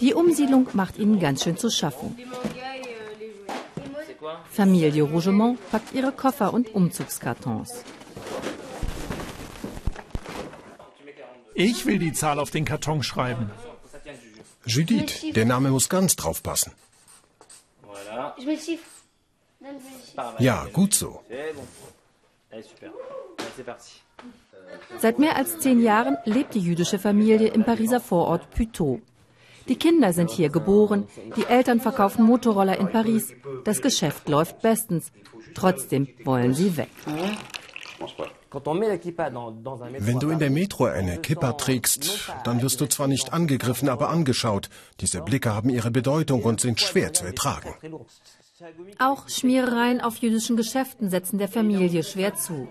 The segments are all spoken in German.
Die Umsiedlung macht ihnen ganz schön zu schaffen. Familie Rougemont packt ihre Koffer und Umzugskartons. Ich will die Zahl auf den Karton schreiben. Judith, der Name muss ganz drauf passen. Ja, gut so. Seit mehr als zehn Jahren lebt die jüdische Familie im Pariser Vorort Puteaux. Die Kinder sind hier geboren, die Eltern verkaufen Motorroller in Paris. Das Geschäft läuft bestens. Trotzdem wollen sie weg. Wenn du in der Metro eine Kippa trägst, dann wirst du zwar nicht angegriffen, aber angeschaut. Diese Blicke haben ihre Bedeutung und sind schwer zu ertragen. Auch Schmierereien auf jüdischen Geschäften setzen der Familie schwer zu.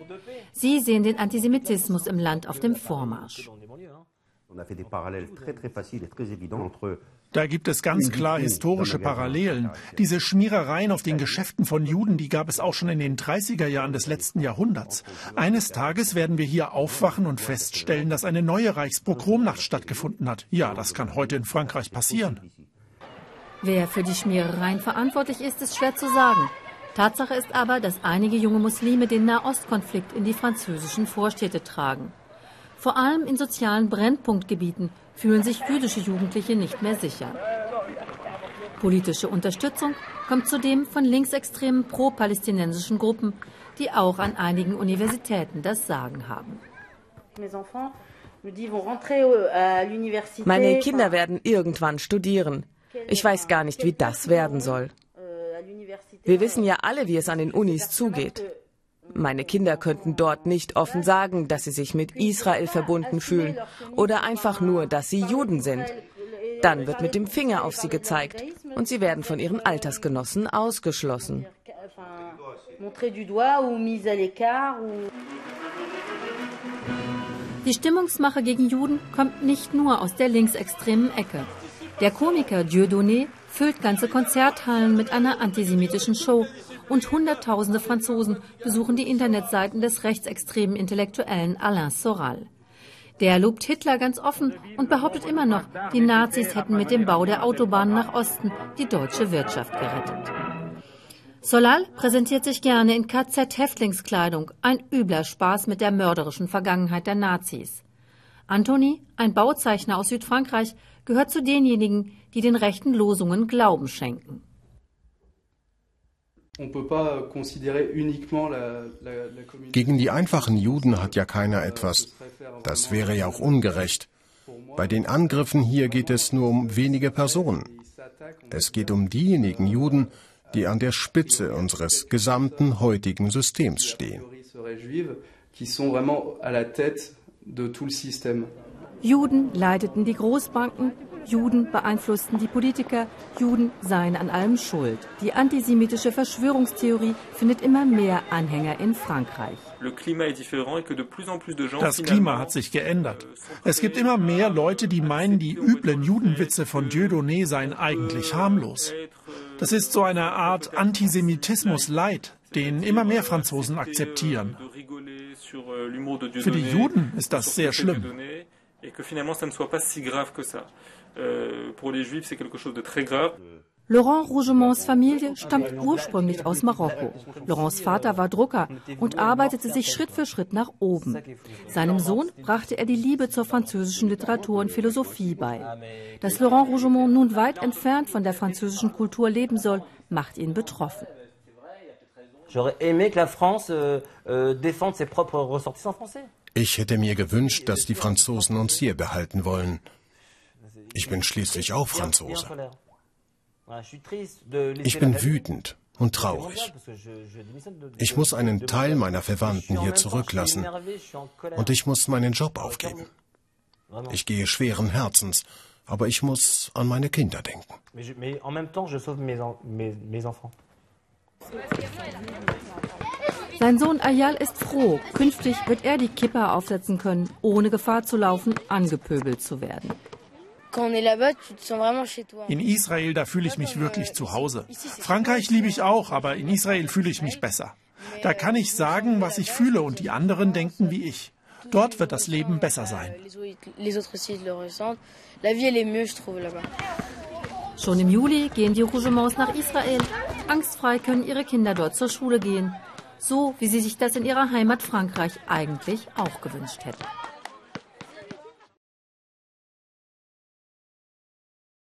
Sie sehen den Antisemitismus im Land auf dem Vormarsch. Da gibt es ganz klar historische Parallelen. Diese Schmierereien auf den Geschäften von Juden, die gab es auch schon in den 30er Jahren des letzten Jahrhunderts. Eines Tages werden wir hier aufwachen und feststellen, dass eine neue Reichspogromnacht stattgefunden hat. Ja, das kann heute in Frankreich passieren. Wer für die Schmierereien verantwortlich ist, ist schwer zu sagen. Tatsache ist aber, dass einige junge Muslime den Nahostkonflikt in die französischen Vorstädte tragen. Vor allem in sozialen Brennpunktgebieten fühlen sich jüdische Jugendliche nicht mehr sicher. Politische Unterstützung kommt zudem von linksextremen pro-palästinensischen Gruppen, die auch an einigen Universitäten das Sagen haben. Meine Kinder werden irgendwann studieren. Ich weiß gar nicht, wie das werden soll. Wir wissen ja alle, wie es an den Unis zugeht. Meine Kinder könnten dort nicht offen sagen, dass sie sich mit Israel verbunden fühlen oder einfach nur, dass sie Juden sind. Dann wird mit dem Finger auf sie gezeigt und sie werden von ihren Altersgenossen ausgeschlossen. Die Stimmungsmache gegen Juden kommt nicht nur aus der linksextremen Ecke. Der Komiker Dieudonné füllt ganze Konzerthallen mit einer antisemitischen Show und Hunderttausende Franzosen besuchen die Internetseiten des rechtsextremen Intellektuellen Alain Soral. Der lobt Hitler ganz offen und behauptet immer noch, die Nazis hätten mit dem Bau der Autobahnen nach Osten die deutsche Wirtschaft gerettet. Solal präsentiert sich gerne in KZ-Häftlingskleidung, ein übler Spaß mit der mörderischen Vergangenheit der Nazis. Anthony, ein Bauzeichner aus Südfrankreich, gehört zu denjenigen, die den rechten Losungen Glauben schenken. Gegen die einfachen Juden hat ja keiner etwas. Das wäre ja auch ungerecht. Bei den Angriffen hier geht es nur um wenige Personen. Es geht um diejenigen Juden, die an der Spitze unseres gesamten heutigen Systems stehen. Juden leiteten die Großbanken, Juden beeinflussten die Politiker, Juden seien an allem schuld. Die antisemitische Verschwörungstheorie findet immer mehr Anhänger in Frankreich. Das Klima hat sich geändert. Es gibt immer mehr Leute, die meinen, die üblen Judenwitze von Dieudonné seien eigentlich harmlos. Das ist so eine Art Antisemitismus light, den immer mehr Franzosen akzeptieren. Für die Juden ist das sehr schlimm. Euh, Laurent Rougemonts Familie stammt ursprünglich aus Marokko. Laurents Vater war Drucker und arbeitete sich Schritt für Schritt nach oben. Seinem Sohn brachte er die Liebe zur französischen Literatur und Philosophie bei. Dass Laurent Rougemont nun weit entfernt von der französischen Kultur leben soll, macht ihn betroffen. Euh, euh, ich hätte mir gewünscht, dass die Franzosen uns hier behalten wollen. Ich bin schließlich auch Franzose. Ich bin wütend und traurig. Ich muss einen Teil meiner Verwandten hier zurücklassen und ich muss meinen Job aufgeben. Ich gehe schweren Herzens, aber ich muss an meine Kinder denken. Sein Sohn Ayal ist froh. Künftig wird er die Kippa aufsetzen können, ohne Gefahr zu laufen, angepöbelt zu werden. In Israel, da fühle ich mich wirklich zu Hause. Frankreich liebe ich auch, aber in Israel fühle ich mich besser. Da kann ich sagen, was ich fühle und die anderen denken wie ich. Dort wird das Leben besser sein. Schon im Juli gehen die Rougements nach Israel. Angstfrei können ihre Kinder dort zur Schule gehen. So wie sie sich das in ihrer Heimat Frankreich eigentlich auch gewünscht hätten.